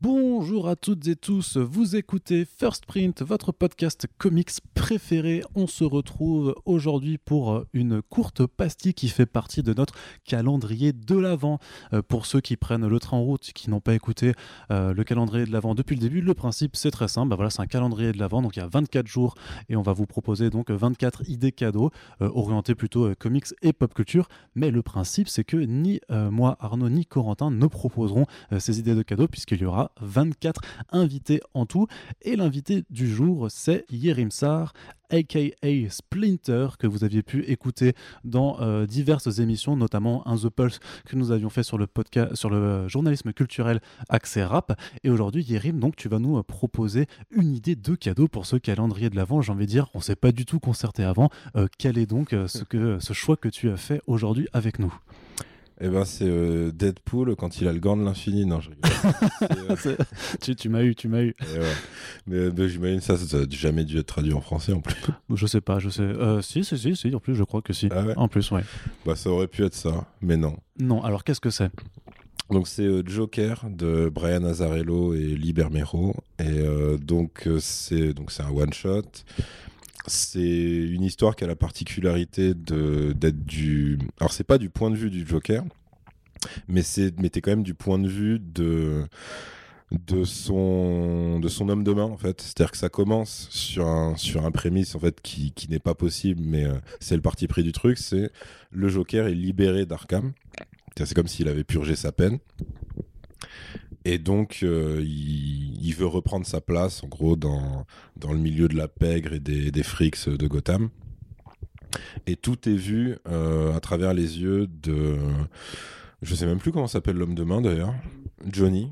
Bonjour à toutes et tous, vous écoutez First Print, votre podcast comics préféré. On se retrouve aujourd'hui pour une courte pastille qui fait partie de notre calendrier de l'Avent. Euh, pour ceux qui prennent le train en route, qui n'ont pas écouté euh, le calendrier de l'Avent depuis le début, le principe c'est très simple. Bah voilà, c'est un calendrier de l'Avent, donc il y a 24 jours et on va vous proposer donc 24 idées cadeaux euh, orientées plutôt comics et pop culture. Mais le principe c'est que ni moi, Arnaud, ni Corentin ne proposeront ces idées de cadeaux puisqu'il y aura 24 invités en tout. Et l'invité du jour, c'est Yerim Sar, aka Splinter, que vous aviez pu écouter dans euh, diverses émissions, notamment un The Pulse que nous avions fait sur le podcast, sur le journalisme culturel Accès Rap. Et aujourd'hui, Yerim, donc tu vas nous euh, proposer une idée de cadeau pour ce calendrier de l'avant. J'ai envie de dire, on s'est pas du tout concerté avant. Euh, quel est donc ce, que, ce choix que tu as fait aujourd'hui avec nous? Eh ben, c'est euh, Deadpool quand il a le gant de l'infini. Non, je rigole. Euh, tu, tu m'as eu, tu m'as eu. Mais, euh, j'imagine ça, ça n'a jamais dû être traduit en français en plus. Je sais pas, je sais. si, si, si, si, en plus, je crois que si. Ah en plus, ouais. Bah, ça aurait pu être ça, mais non. Non, alors qu'est-ce que c'est? Donc c'est Joker de Brian Azzarello et Lee Bermero et donc c'est donc c'est un one shot c'est une histoire qui a la particularité d'être du. Alors, c'est pas du point de vue du Joker, mais c'est quand même du point de vue de son homme de main en fait c'est-à-dire que ça commence sur un prémisse en fait qui, qui n'est pas possible mais euh, c'est le parti pris du truc c'est le Joker est libéré d'Arkham c'est comme s'il avait purgé sa peine et donc, euh, il, veut reprendre sa place, en gros, dans, le milieu de la pègre et des, des frics de Gotham. Et tout est vu euh, à travers les yeux de. Je sais même plus comment s'appelle l'homme de main d'ailleurs. Johnny.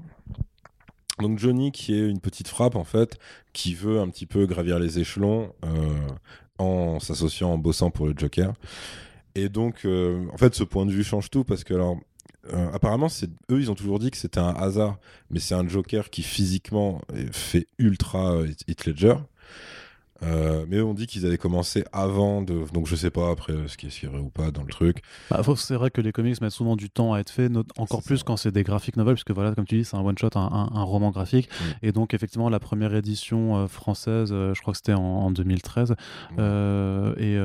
Donc Johnny qui est une petite frappe en fait, qui veut un petit peu gravir les échelons euh, en s'associant, en bossant pour le Joker. Et donc, en fait, ce point de vue change tout parce que alors, euh, apparemment, eux, ils ont toujours dit que c'était un hasard, mais c'est un Joker qui physiquement fait ultra Heath Ledger. Euh, mais on dit qu'ils avaient commencé avant de. Donc je sais pas après ce qui est vrai ou pas dans le truc. Bah, c'est vrai que les comics mettent souvent du temps à être faits, encore plus quand c'est des graphiques novels, puisque voilà, comme tu dis, c'est un one-shot, un, roman graphique. Mm. Et donc effectivement, la première édition euh, française, euh, je crois que c'était en, 2013, mm. et,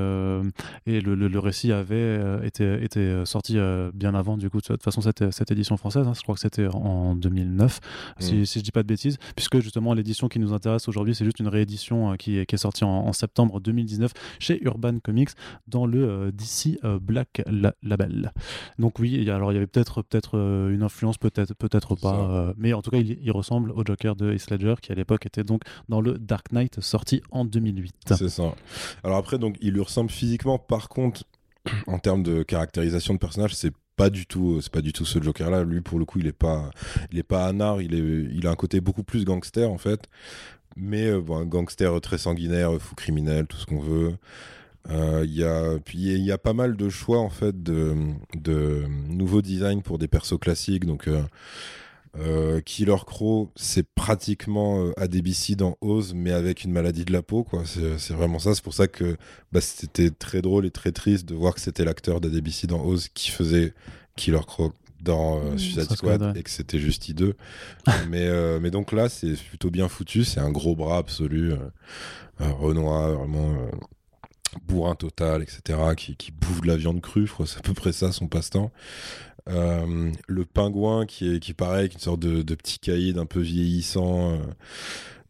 et le, récit avait été, été sorti bien avant, du coup, de toute façon, cette, cette édition française, hein, je crois que c'était en 2009, si, mm. si, je dis pas de bêtises, puisque justement l'édition qui nous intéresse aujourd'hui, c'est juste une réédition qui, qui est sortie sorti en, septembre 2019 chez Urban Comics dans le euh, DC euh, Black Label. Donc oui, alors il y avait peut-être peut-être euh, une influence, peut-être peut-être pas, mais en tout cas il, ressemble au Joker de Heath Ledger qui à l'époque était donc dans le Dark Knight sorti en 2008. C'est ça. Alors après donc il lui ressemble physiquement, par contre en termes de caractérisation de personnage, c'est pas du tout c'est pas du tout ce Joker là lui pour le coup il est pas il est pas anard il est il a un côté beaucoup plus gangster en fait mais euh, un gangster très sanguinaire, fou criminel, tout ce qu'on veut. Euh, il y a pas mal de choix en fait de, nouveaux designs pour des persos classiques. Donc euh, Killer Crow c'est pratiquement ADBC dans Oz mais avec une maladie de la peau c'est vraiment ça. C'est pour ça que bah, c'était très drôle et très triste de voir que c'était l'acteur d'ADBC dans Oz qui faisait Killer Crow dans euh, mmh, Suicide Squad et que c'était juste I2. mais, euh, mais donc là, c'est plutôt bien foutu. C'est un gros bras absolu. Euh, Renoir, vraiment bourrin total, etc. Qui, qui bouffe de la viande crue. c'est à peu près ça son passe-temps. le pingouin qui est qui pareil, une sorte de, de petit caïd un peu vieillissant.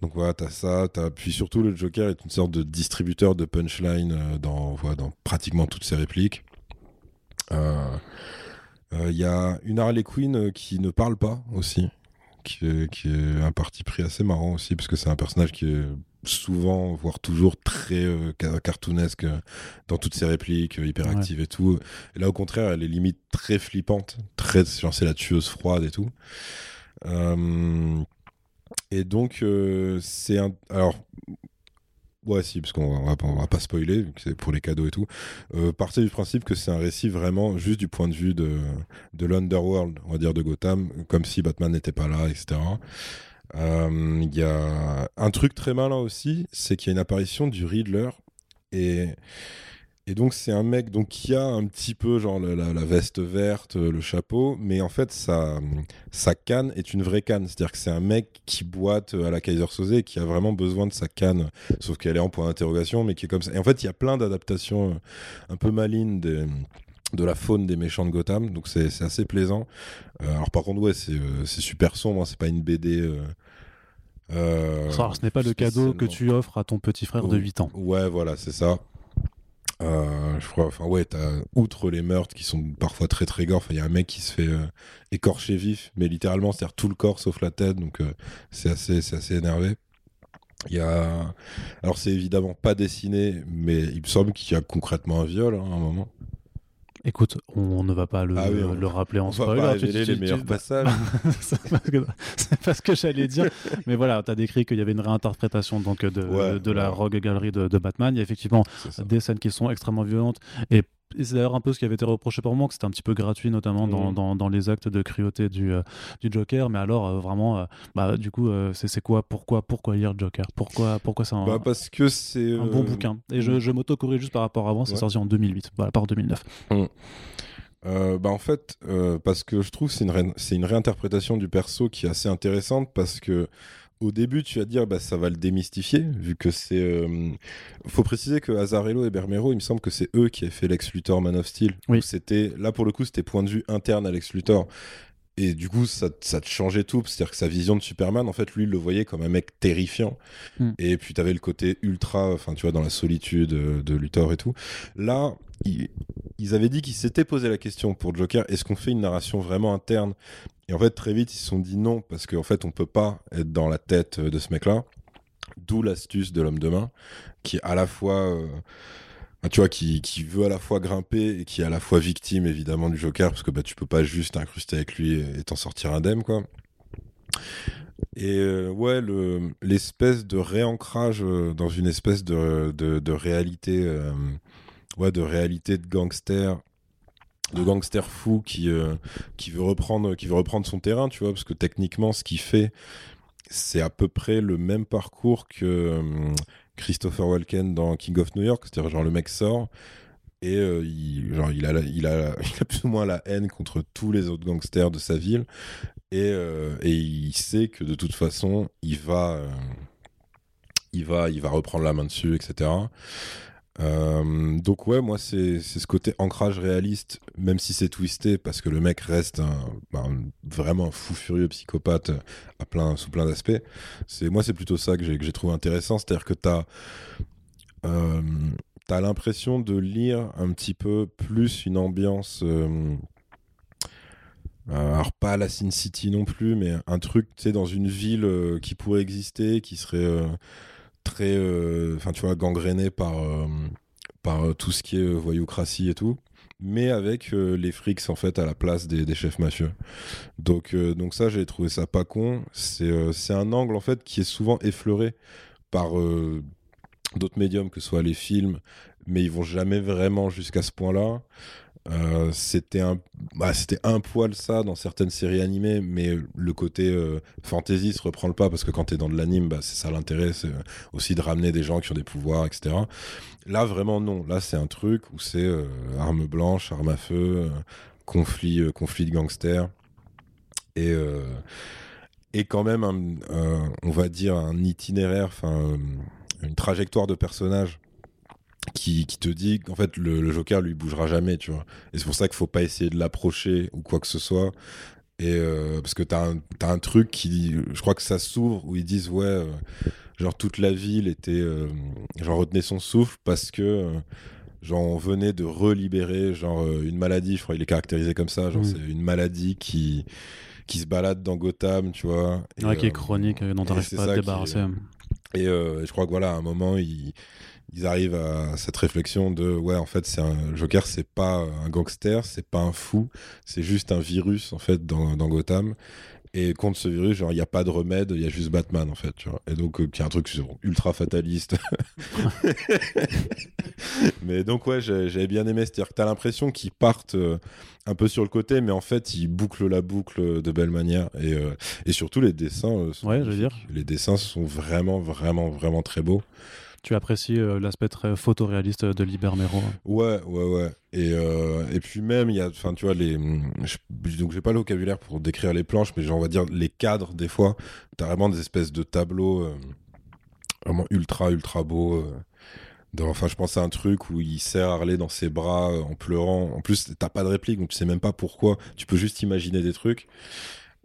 Donc voilà, t'as ça, as... puis surtout le Joker est une sorte de distributeur de punchline dans, voilà, dans pratiquement toutes ses répliques. Il euh, y a une Harley Quinn euh, qui ne parle pas aussi, qui est, un parti pris assez marrant aussi, parce que c'est un personnage qui est souvent, voire toujours très euh, cartoonesque dans toutes ses répliques, hyperactive et tout. Et là, au contraire, elle est limite très flippante, très, c'est la tueuse froide et tout. et donc, c'est un. Alors, Ouais, si, parce qu'on va, pas spoiler, c'est pour les cadeaux et tout. Euh, partez du principe que c'est un récit vraiment juste du point de vue de, de l'underworld, on va dire, de Gotham, comme si Batman n'était pas là, etc. Euh, il y a un truc très malin aussi, c'est qu'il y a une apparition du Riddler. Et Et donc c'est un mec donc qui a un petit peu genre la, la- la veste verte, euh, le chapeau, mais en fait sa, sa canne est une vraie canne. C'est-à-dire que c'est un mec qui boite à la Kaiser Soze et qui a vraiment besoin de sa canne, sauf qu'elle est en point d'interrogation, mais qui est comme ça. Et en fait il y a plein d'adaptations euh, un peu malines des- de la faune des méchants de Gotham, donc c'est assez plaisant. Euh, alors par contre ouais c'est euh, super sombre, hein, c'est pas une BD. euh, euh, Alors, ce n'est pas le cadeau que tu offres à ton petit frère de Oui. 8 ans. Ouais, voilà, c'est ça. Euh, je crois, enfin ouais, t'as outre les meurtres qui sont parfois très très gore, il y a un mec qui se fait euh, écorcher vif, mais littéralement, c'est-à-dire tout le corps sauf la tête, donc euh, c'est assez, assez énervé. Alors c'est évidemment pas dessiné, mais il me semble qu'il y a concrètement un viol hein, à un moment. Écoute, on ne va pas le, Ah oui, on- le rappeler en On va spoiler. pas tu- révéler tu- les tu- meilleurs passages. c'est pas ce que- c'est pas ce que j'allais dire. Mais voilà, tu as décrit qu'il y avait une réinterprétation donc, de, Ouais, de la ouais. Rogue Gallery de, de Batman. Il y a effectivement des scènes qui sont extrêmement violentes. Et, et c'est d'ailleurs un peu ce qui avait été reproché par moi, que c'était un petit peu gratuit, notamment dans, Mhm. dans, dans les actes de cruauté du, euh, du Joker. Mais alors, euh, vraiment, euh, bah, du coup, c'est quoi pourquoi, pourquoi lire Joker? Pourquoi, pourquoi c'est un, Bah, parce que c'est un bon bouquin Et je, je m'auto-corrige juste par rapport à avant, c'est Ouais. sorti en 2008, voilà, par 2009. Euh, bah en fait, euh, parce que je trouve que c'est une, ré- c'est une réinterprétation du perso qui est assez intéressante parce que au début, tu vas te dire bah ça va le démystifier vu que c'est. euh, Faut préciser que Azarello et Bermero, il me semble que c'est eux qui avaient fait Lex Luthor Man of Steel. Oui. C'était là pour le coup, c'était point de vue interne à Lex Luthor. Et du coup, ça, ça te changeait tout. C'est-à-dire que sa vision de Superman, en fait, lui, il le voyait comme un mec terrifiant. Hmm. Et puis, tu avais le côté ultra, enfin, tu vois, dans la solitude euh, de Luthor et tout. Là, il- ils avaient dit qu'ils s'étaient posé la question pour Joker est-ce qu'on fait une narration vraiment interne? Et en fait, très vite, ils se sont dit non, parce qu'en fait, on peut pas être dans la tête euh, de ce mec-là. D'où l'astuce de l'homme de main, qui est à la fois. euh, tu vois, qui, qui veut à la fois grimper et qui est à la fois victime évidemment du Joker, parce que bah, tu peux pas juste t'incruster avec lui et t'en sortir indemne, quoi. Et euh, ouais, le- l'espèce de réancrage euh, dans une espèce de, de, réalité, euh, ouais, de réalité de gangster, de gangster fou qui, euh, qui, veut reprendre, qui veut reprendre son terrain, tu vois, parce que techniquement, ce qu'il fait, c'est à peu près le même parcours que Christopher Walken dans King of New York, c'est-à-dire genre le mec sort et euh, il, a il, plus ou moins la haine contre tous les autres gangsters de sa ville et, euh, il sait que de toute façon il va, euh, il va reprendre la main dessus, etc. Euh, donc ouais, moi c'est ce côté ancrage réaliste, même si c'est twisté, parce que le mec reste un, un- vraiment un fou furieux psychopathe à plein, sous plein d'aspects. C'est moi c'est plutôt ça que j'ai trouvé intéressant, c'est-à-dire que t'as euh, t'as l'impression de lire un petit peu plus une ambiance. euh, euh, alors pas la Sin City non plus, mais un truc, tu sais, dans une ville qui pourrait exister, qui serait très, euh, enfin tu vois, gangréné par euh, par euh, tout ce qui est voyoucratie et tout, mais avec les frics en fait à la place des, des chefs mafieux. Donc donc ça j'ai trouvé ça pas con. C'est euh, un angle en fait qui est souvent effleuré par d'autres médiums, que ce soit les films, mais ils vont jamais vraiment jusqu'à ce point-là. Euh, c'était un bah, c'était poil ça dans certaines séries animées mais le côté euh, fantasy se reprend le pas parce que quand t'es dans de l'anime bah, c'est ça l'intérêt c'est euh, aussi de ramener des gens qui ont des pouvoirs etc là vraiment non. Là c'est un truc où c'est arme blanche arme à feu conflit conflit de gangsters. Et quand même on va dire un itinéraire une trajectoire de personnage qui, qui te dit qu'en fait le, le Joker lui bougera jamais, tu vois. Et c'est pour ça qu'il faut pas essayer de l'approcher ou quoi que ce soit. Et euh, parce que t'as un, t'as un truc qui, je crois que ça s'ouvre où ils disent ouais, euh, genre toute la ville était, euh, genre retenait son souffle parce que genre on venait de relibérer genre une maladie, je crois il est caractérisé comme ça, genre c'est une maladie qui qui se balade dans Gotham, tu vois. Et, Ouais, qui est chronique, dont t'arrives pas à te débarrasser. et je crois que voilà, à un moment, ils, ils arrivent à cette réflexion de ouais, en fait, c'est un Joker, c'est pas un gangster, c'est pas un fou, c'est juste un virus en fait dans, dans Gotham. Et contre ce virus, genre, il n'y a pas de remède, il y a juste Batman en fait, tu vois. Et donc, il y a un truc ultra fataliste. mais donc, ouais, j'avais bien aimé. C'est-à-dire que t'as l'impression qu'ils partent euh, un peu sur le côté, mais en fait, ils bouclent la boucle de belle manière. Et, euh, et surtout, les dessins. euh, sont Ouais, je veux magnifiques. Les dessins sont vraiment, vraiment, vraiment très beaux. Tu apprécies euh, l'aspect très photoréaliste de Libermero Ouais, ouais, ouais. Et, euh, et puis même, il y a, enfin, tu vois, les, je, donc j'ai pas le vocabulaire pour décrire les planches, mais on va dire les cadres, des fois, t'as vraiment des espèces de tableaux euh, vraiment ultra, ultra beaux. enfin, je pense à un truc où il serre Harley dans ses bras en pleurant. En plus, t'as pas de réplique, donc tu sais même pas pourquoi. Tu peux juste imaginer des trucs.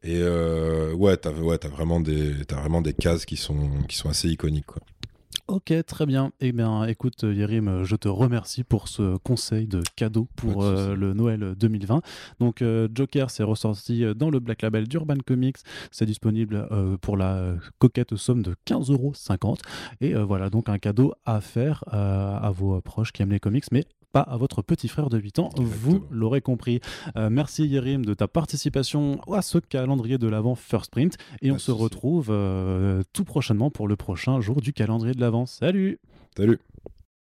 Et ouais, t'as ouais, as vraiment des vraiment des cases qui sont qui sont assez iconiques quoi. Ok, très bien. Eh bien, écoute, Yerim, je te remercie pour ce conseil de cadeau pour euh, le Noël 2020. Donc, euh, Joker, c'est ressorti dans le Black Label d'Urban Comics. C'est disponible pour la coquette somme de 15,50 euros. Et voilà, donc un cadeau à faire à vos proches qui aiment les comics, mais pas à votre petit frère de 8 ans, vous l'aurez compris. Euh, merci Yerim de ta participation à ce calendrier de l'Avent First Print. Et on se retrouve euh, tout prochainement pour le prochain jour du calendrier de l'Avent. Salut. Salut